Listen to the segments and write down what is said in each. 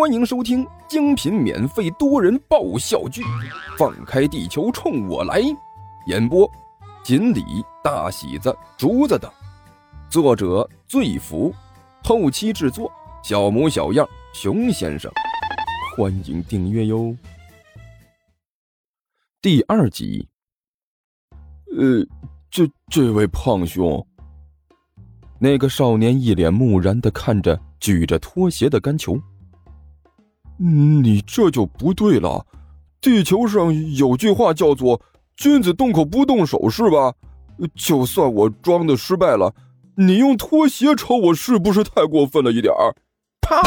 欢迎收听精品免费多人爆笑剧《放开地球冲我来》，演播：锦鲤、大喜子、竹子等，作者：醉福，后期制作：小模小样、熊先生。欢迎订阅哟。第二集，呃，这这位胖兄，那个少年一脸木然的看着举着拖鞋的甘球。你这就不对了，地球上有句话叫做“君子动口不动手”，是吧？就算我装的失败了，你用拖鞋抽我，是不是太过分了一点儿？啪！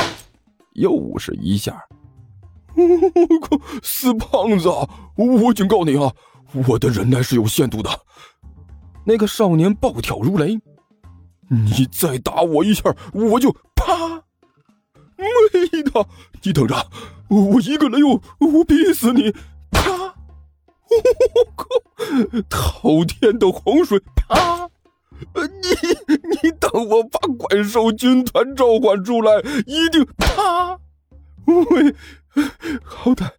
又是一下。我 靠死胖子，我警告你啊，我的忍耐是有限度的。那个少年暴跳如雷，你再打我一下，我就啪！没的，你等着，我一个雷我我逼死你！啪！我靠！滔天的洪水！啪！你你等我把怪兽军团召唤出来，一定啪！喂，好歹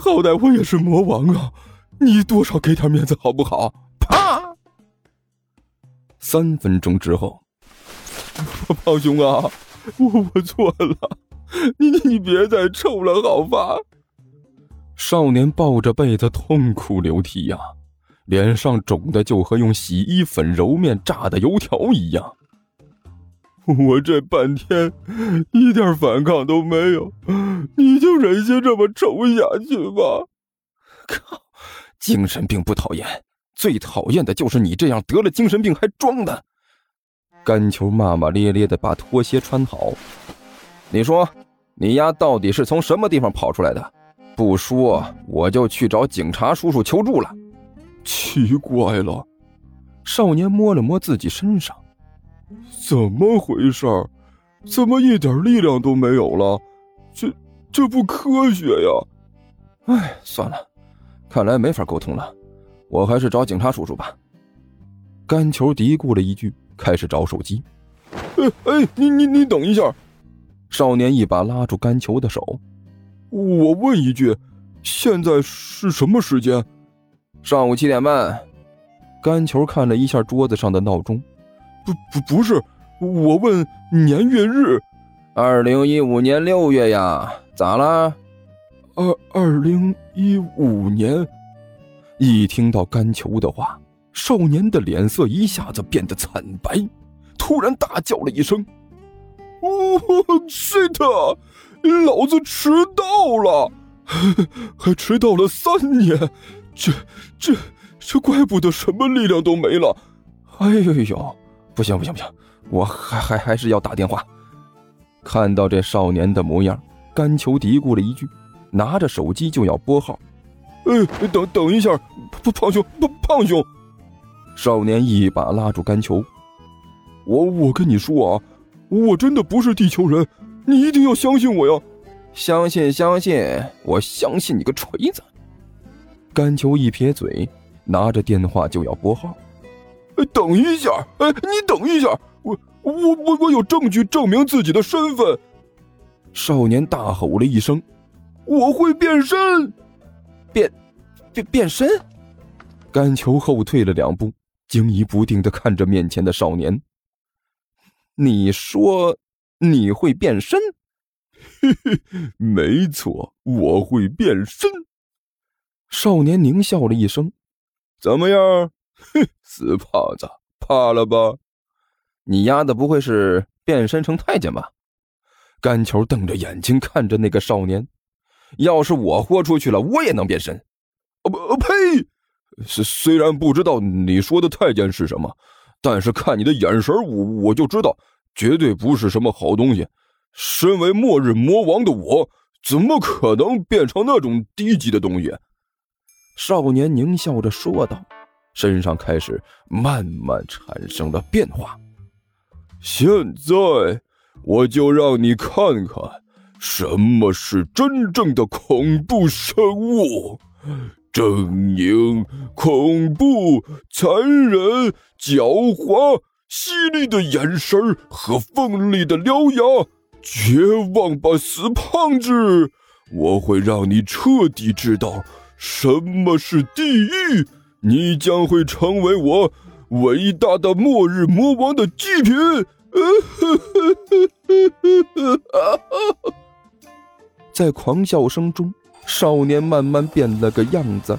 好歹我也是魔王啊，你多少给点面子好不好？啪！三分钟之后，胖兄啊！我我错了，你你你别再抽了，好吧？少年抱着被子痛哭流涕呀，脸上肿的就和用洗衣粉揉面炸的油条一样。我这半天一点反抗都没有，你就忍心这么抽下去吧？靠！精神病不讨厌，最讨厌的就是你这样得了精神病还装的。甘球骂骂咧咧的把拖鞋穿好，你说，你丫到底是从什么地方跑出来的？不说，我就去找警察叔叔求助了。奇怪了，少年摸了摸自己身上，怎么回事？怎么一点力量都没有了？这这不科学呀！哎，算了，看来没法沟通了，我还是找警察叔叔吧。甘球嘀咕了一句。开始找手机，哎哎，你你你等一下！少年一把拉住甘球的手，我问一句，现在是什么时间？上午七点半。甘球看了一下桌子上的闹钟，不不不是，我问年月日，二零一五年六月呀，咋啦？二二零一五年。一听到甘球的话。少年的脸色一下子变得惨白，突然大叫了一声：“哦，shit！老子迟到了，还迟到了三年，这、这、这，怪不得什么力量都没了。哎呦呦，不行不行不行，我还还还是要打电话。”看到这少年的模样，甘球嘀咕了一句，拿着手机就要拨号。“哎，等等一下，胖胖兄，胖胖兄。”少年一把拉住甘球，我我跟你说啊，我真的不是地球人，你一定要相信我呀！相信相信，我相信你个锤子！甘球一撇嘴，拿着电话就要拨号。哎，等一下，哎，你等一下，我我我我有证据证明自己的身份！少年大吼了一声：“我会变身！变变变身！”甘球后退了两步。惊疑不定的看着面前的少年。你说你会变身？嘿嘿，没错，我会变身。少年狞笑了一声：“怎么样？哼，死胖子，怕了吧？你丫的不会是变身成太监吧？”甘球瞪着眼睛看着那个少年：“要是我豁出去了，我也能变身。”哦不，呸！虽虽然不知道你说的太监是什么，但是看你的眼神，我我就知道绝对不是什么好东西。身为末日魔王的我，怎么可能变成那种低级的东西？少年狞笑着说道，身上开始慢慢产生了变化。现在，我就让你看看什么是真正的恐怖生物。狰狞、恐怖、残忍、狡猾、犀利的眼神和锋利的獠牙，绝望吧，死胖子！我会让你彻底知道什么是地狱，你将会成为我伟大的末日魔王的祭品。在狂笑声中，少年慢慢变了个样子，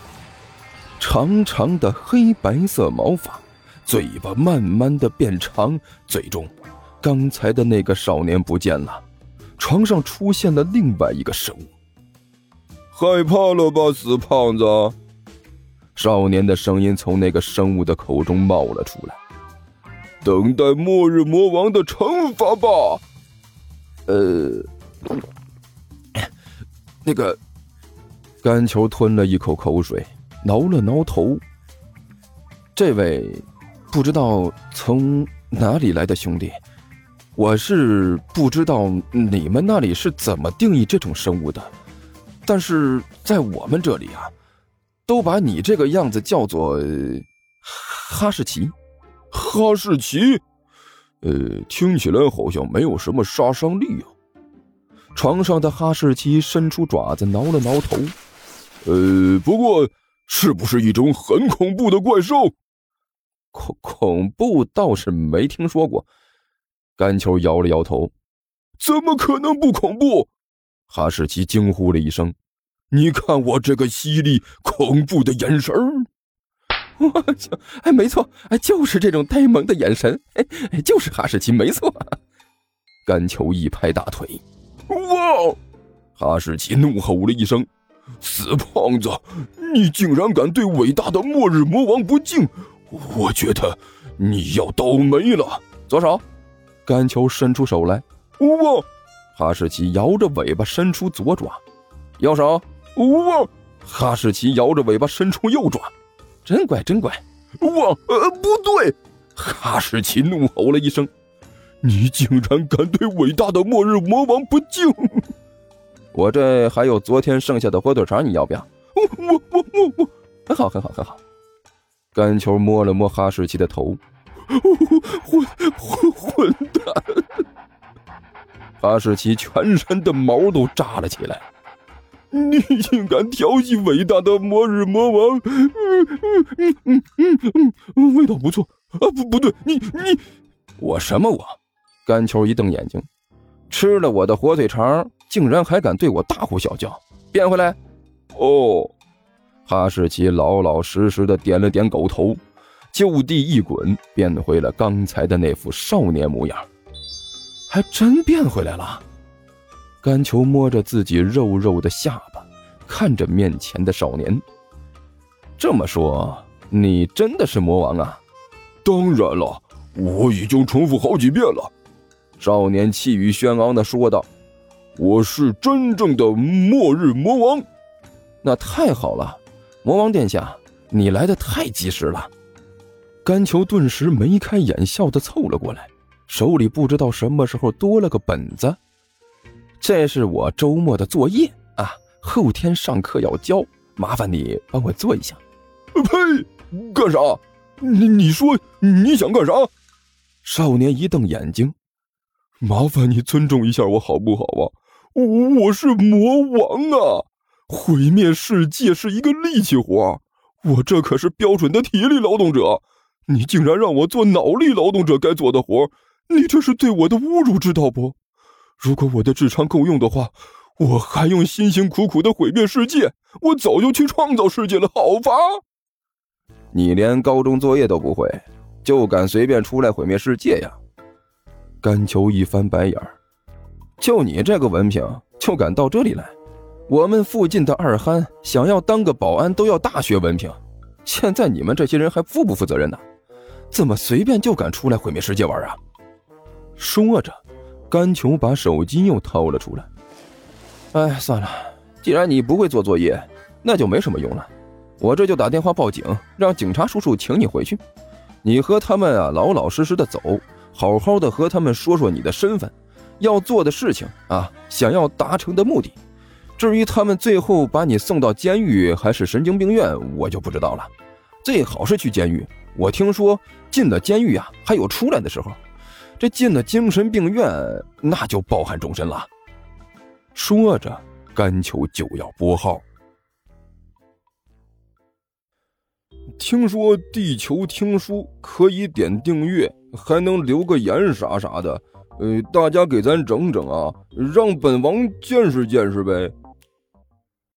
长长的黑白色毛发，嘴巴慢慢的变长，最终，刚才的那个少年不见了，床上出现了另外一个生物。害怕了吧，死胖子！少年的声音从那个生物的口中冒了出来。等待末日魔王的惩罚吧。呃，那个，甘球吞了一口口水，挠了挠头。这位不知道从哪里来的兄弟，我是不知道你们那里是怎么定义这种生物的。但是在我们这里啊，都把你这个样子叫做哈士奇。哈士奇，呃，听起来好像没有什么杀伤力啊。床上的哈士奇伸出爪子挠了挠头。呃，不过是不是一种很恐怖的怪兽？恐恐怖倒是没听说过。甘球摇了摇头。怎么可能不恐怖？哈士奇惊呼了一声：“你看我这个犀利、恐怖的眼神儿！”我操哎，没错，哎，就是这种呆萌的眼神，哎，就是哈士奇，没错。甘球一拍大腿：“哇！”哈士奇怒吼了一声：“死胖子，你竟然敢对伟大的末日魔王不敬！我觉得你要倒霉了。”左手，甘球伸出手来：“哇！”哈士奇摇着尾巴伸出左爪，右手，哇！哈士奇摇着尾巴伸出右爪，真乖真乖，哇！呃，不对！哈士奇怒吼了一声：“你竟然敢对伟大的末日魔王不敬！”我这还有昨天剩下的火腿肠，你要不要？我我我我我，很好很好很好。干球摸了摸哈士奇的头，混混混蛋！哈士奇全身的毛都炸了起来。你竟敢调戏伟大的末日魔王！嗯嗯嗯嗯嗯嗯，味道不错啊！不不对，你你我什么我？干球一瞪眼睛，吃了我的火腿肠，竟然还敢对我大呼小叫！变回来！哦，哈士奇老老实实的点了点狗头，就地一滚，变回了刚才的那副少年模样。还真变回来了。甘球摸着自己肉肉的下巴，看着面前的少年。这么说，你真的是魔王啊？当然了，我已经重复好几遍了。少年气宇轩昂的说道：“我是真正的末日魔王。”那太好了，魔王殿下，你来的太及时了。甘球顿时眉开眼笑的凑了过来。手里不知道什么时候多了个本子，这是我周末的作业啊，后天上课要交，麻烦你帮我做一下。呸！干啥？你你说你想干啥？少年一瞪眼睛，麻烦你尊重一下我好不好啊？我我是魔王啊！毁灭世界是一个力气活，我这可是标准的体力劳动者，你竟然让我做脑力劳动者该做的活！你这是对我的侮辱，知道不？如果我的智商够用的话，我还用辛辛苦苦的毁灭世界，我早就去创造世界了，好吧？你连高中作业都不会，就敢随便出来毁灭世界呀？甘球一翻白眼儿，就你这个文凭，就敢到这里来？我们附近的二憨想要当个保安都要大学文凭，现在你们这些人还负不负责任呢？怎么随便就敢出来毁灭世界玩啊？说着，甘球把手机又掏了出来。哎，算了，既然你不会做作业，那就没什么用了。我这就打电话报警，让警察叔叔请你回去。你和他们啊，老老实实的走，好好的和他们说说你的身份，要做的事情啊，想要达成的目的，至于他们最后把你送到监狱还是神经病院，我就不知道了，最好是去监狱，我听说进了监狱啊，还有出来的时候。这进了精神病院，那就抱憾终身了。说着，甘求就要拨号。听说地球听书可以点订阅，还能留个言啥啥的。呃，大家给咱整整啊，让本王见识见识呗。